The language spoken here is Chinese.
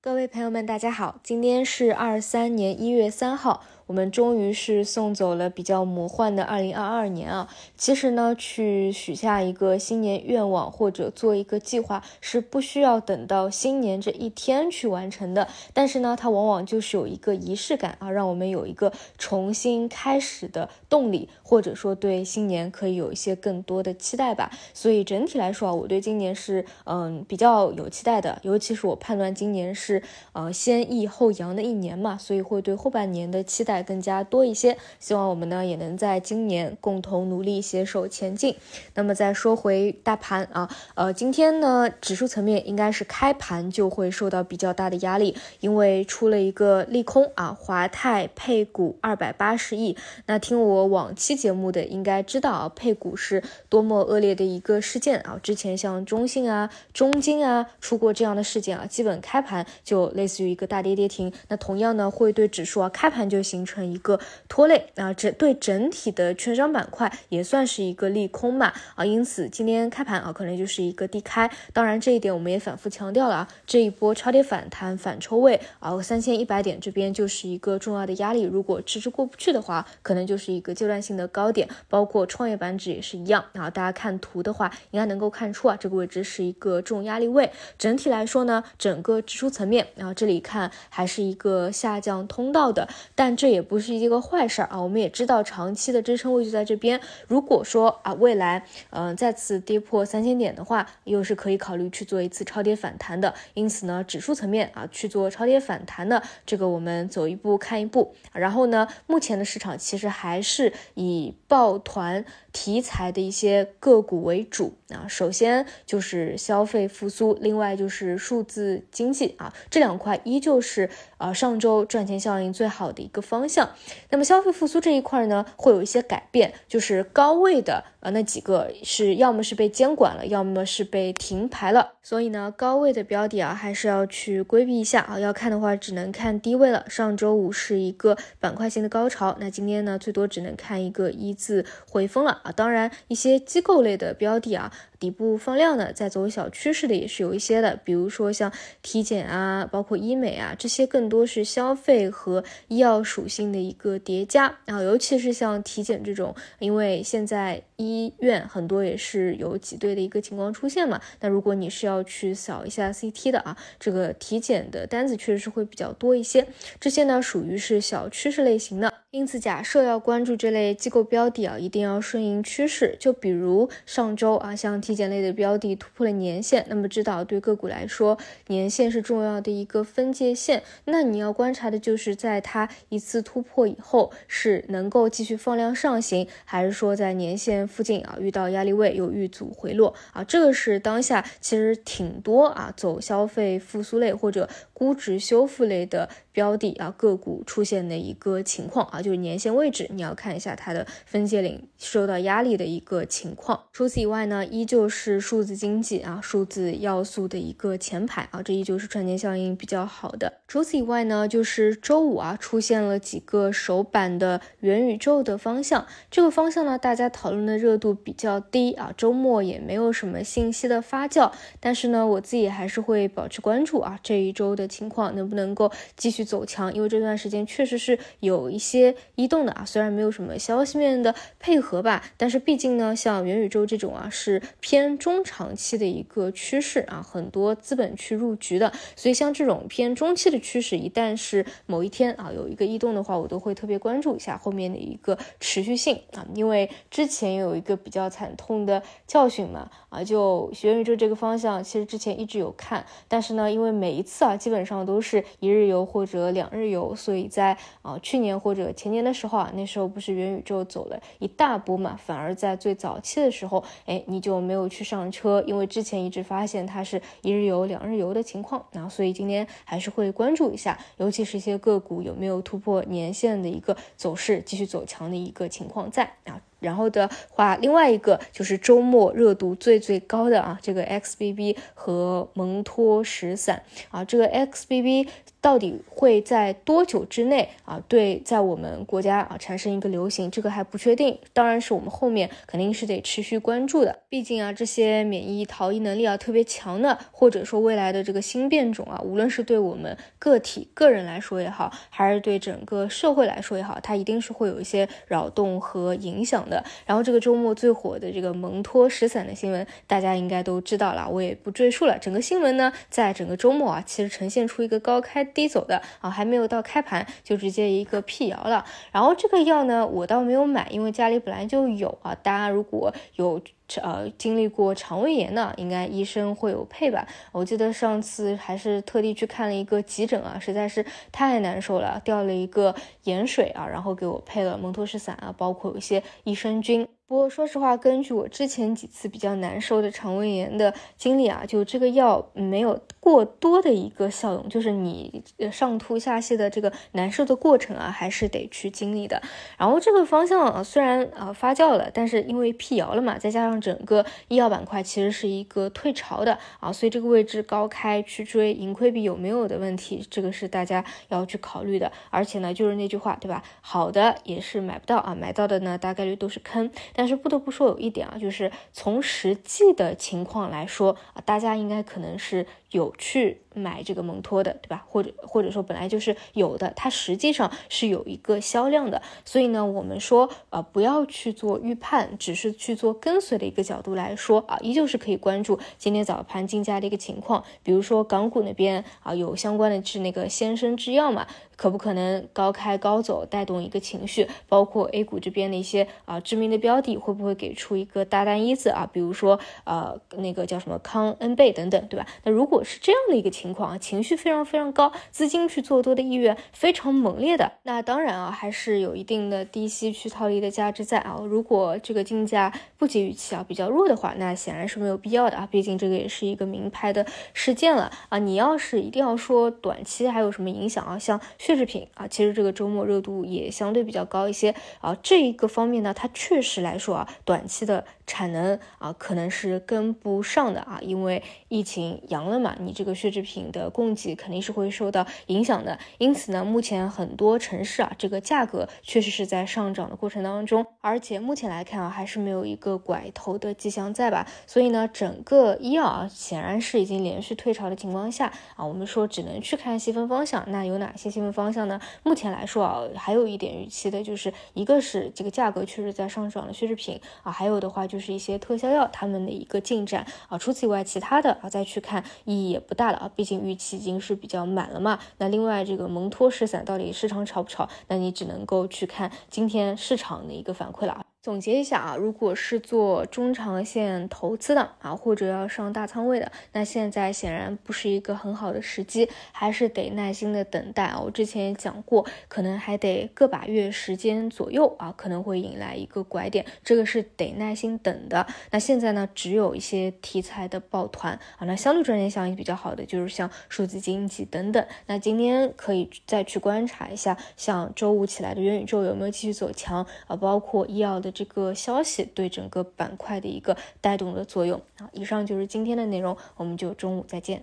各位朋友们，大家好，今天是二三年一月三号。我们终于是送走了比较魔幻的二零二二年啊！其实呢，去许下一个新年愿望或者做一个计划是不需要等到新年这一天去完成的。但是呢，它往往就是有一个仪式感啊，让我们有一个重新开始的动力，或者说对新年可以有一些更多的期待吧。所以整体来说啊，我对今年是嗯比较有期待的，尤其是我判断今年是呃先抑后扬的一年嘛，所以会对后半年的期待。更加多一些，希望我们呢也能在今年共同努力携手前进。那么再说回大盘啊，呃，今天呢指数层面应该是开盘就会受到比较大的压力，因为出了一个利空啊，华泰配股二百八十亿。那听我往期节目的应该知道啊，配股是多么恶劣的一个事件啊。之前像中信啊、中金啊出过这样的事件啊，基本开盘就类似于一个大跌跌停。那同样呢会对指数啊开盘就形成一个拖累啊，这对整体的券商板块也算是一个利空嘛啊，因此今天开盘啊，可能就是一个低开。当然这一点我们也反复强调了啊，这一波超跌反弹反抽位啊，三千一百点这边就是一个重要的压力，如果迟迟过不去的话，可能就是一个阶段性的高点。包括创业板指也是一样啊，大家看图的话，应该能够看出啊，这个位置是一个重压力位。整体来说呢，整个指数层面啊，这里看还是一个下降通道的，但这也。也不是一个坏事啊，我们也知道长期的支撑位就在这边。如果说啊未来嗯再次跌破三千点的话，又是可以考虑去做一次超跌反弹的。因此呢，指数层面啊去做超跌反弹的这个，我们走一步看一步。然后呢，目前的市场其实还是以抱团题材的一些个股为主啊。首先就是消费复苏，另外就是数字经济啊，这两块依旧是啊上周赚钱效应最好的一个方。向，那么消费复苏这一块呢，会有一些改变，就是高位的呃那几个是要么是被监管了，要么是被停牌了，所以呢，高位的标的啊，还是要去规避一下啊。要看的话，只能看低位了。上周五是一个板块性的高潮，那今天呢，最多只能看一个一字回风了啊。当然，一些机构类的标的啊。底部放量的，在走小趋势的也是有一些的，比如说像体检啊，包括医美啊，这些更多是消费和医药属性的一个叠加啊，尤其是像体检这种，因为现在医院很多也是有挤兑的一个情况出现嘛，那如果你是要去扫一下 CT 的啊，这个体检的单子确实是会比较多一些，这些呢属于是小趋势类型的。因此，假设要关注这类机构标的啊，一定要顺应趋势。就比如上周啊，像体检类的标的突破了年线，那么知道对个股来说，年线是重要的一个分界线。那你要观察的就是在它一次突破以后，是能够继续放量上行，还是说在年线附近啊遇到压力位又遇阻回落啊？这个是当下其实挺多啊走消费复苏类或者估值修复类的标的啊个股出现的一个情况啊。就就是年限位置，你要看一下它的分界岭受到压力的一个情况。除此以外呢，依旧是数字经济啊，数字要素的一个前排啊，这依旧是赚钱效应比较好的。除此以外呢，就是周五啊出现了几个首版的元宇宙的方向，这个方向呢大家讨论的热度比较低啊，周末也没有什么信息的发酵。但是呢，我自己还是会保持关注啊，这一周的情况能不能够继续走强，因为这段时间确实是有一些移动的啊，虽然没有什么消息面的配合吧，但是毕竟呢，像元宇宙这种啊，是偏中长期的一个趋势啊，很多资本去入局的，所以像这种偏中期的趋势，一旦是某一天啊有一个异动的话，我都会特别关注一下后面的一个持续性啊，因为之前有一个比较惨痛的教训嘛啊，就元宇宙这个方向，其实之前一直有看，但是呢，因为每一次啊基本上都是一日游或者两日游，所以在啊去年或者前年的时候啊，那时候不是元宇宙走了一大波嘛，反而在最早期的时候，哎，你就没有去上车，因为之前一直发现它是一日游、两日游的情况，然后所以今天还是会关注一下，尤其是一些个股有没有突破年线的一个走势，继续走强的一个情况在啊。然后的话，另外一个就是周末热度最最高的啊，这个 XBB 和蒙脱石散啊，这个 XBB 到底会在多久之内啊，对，在我们国家啊产生一个流行，这个还不确定。当然是我们后面肯定是得持续关注的。毕竟啊，这些免疫逃逸能力啊特别强的，或者说未来的这个新变种啊，无论是对我们个体个人来说也好，还是对整个社会来说也好，它一定是会有一些扰动和影响的。然后这个周末最火的这个蒙脱石散的新闻，大家应该都知道了，我也不赘述了。整个新闻呢，在整个周末啊，其实呈现出一个高开。低走的啊，还没有到开盘就直接一个辟谣了。然后这个药呢，我倒没有买，因为家里本来就有啊。大家如果有呃经历过肠胃炎的，应该医生会有配吧。我记得上次还是特地去看了一个急诊啊，实在是太难受了，掉了一个盐水啊，然后给我配了蒙脱石散啊，包括有一些益生菌。不过说实话，根据我之前几次比较难受的肠胃炎的经历啊，就这个药没有过多的一个效用，就是你上吐下泻的这个难受的过程啊，还是得去经历的。然后这个方向啊，虽然啊发酵了，但是因为辟谣了嘛，再加上整个医药板块其实是一个退潮的啊，所以这个位置高开去追盈亏比有没有的问题，这个是大家要去考虑的。而且呢，就是那句话，对吧？好的也是买不到啊，买到的呢大概率都是坑。但是不得不说有一点啊，就是从实际的情况来说啊，大家应该可能是。有去买这个蒙脱的，对吧？或者或者说本来就是有的，它实际上是有一个销量的。所以呢，我们说呃不要去做预判，只是去做跟随的一个角度来说啊，依旧是可以关注今天早盘竞价的一个情况。比如说港股那边啊，有相关的是那个先生制药嘛，可不可能高开高走带动一个情绪？包括 A 股这边的一些啊知名的标的，会不会给出一个大单一字啊？比如说呃那个叫什么康恩贝等等，对吧？那如果是这样的一个情况啊，情绪非常非常高，资金去做多的意愿非常猛烈的，那当然啊，还是有一定的低吸去套利的价值在啊。如果这个竞价不及预期啊，比较弱的话，那显然是没有必要的啊。毕竟这个也是一个名牌的事件了啊。你要是一定要说短期还有什么影响啊，像血制品啊，其实这个周末热度也相对比较高一些啊。这一个方面呢，它确实来说啊，短期的产能啊，可能是跟不上的啊，因为疫情阳了嘛。你这个血制品的供给肯定是会受到影响的，因此呢，目前很多城市啊，这个价格确实是在上涨的过程当中，而且目前来看啊，还是没有一个拐头的迹象在吧？所以呢，整个医药啊，显然是已经连续退潮的情况下啊，我们说只能去看细分方向。那有哪些细分方向呢？目前来说啊，还有一点预期的就是一个是这个价格确实在上涨的血制品啊，还有的话就就是一些特效药他们的一个进展啊。除此以外，其他的啊，再去看。意义也不大了啊，毕竟预期已经是比较满了嘛。那另外这个蒙脱石散到底市场炒不炒？那你只能够去看今天市场的一个反馈了。总结一下啊，如果是做中长线投资的啊，或者要上大仓位的，那现在显然不是一个很好的时机，还是得耐心的等待啊。我之前也讲过，可能还得个把月时间左右啊，可能会引来一个拐点，这个是得耐心等的。那现在呢，只有一些题材的抱团啊，那相对赚钱效应比较好的就是像数字经济等等。那今天可以再去观察一下，像周五起来的元宇宙有没有继续走强啊，包括医药的。这个消息对整个板块的一个带动的作用啊，以上就是今天的内容，我们就中午再见。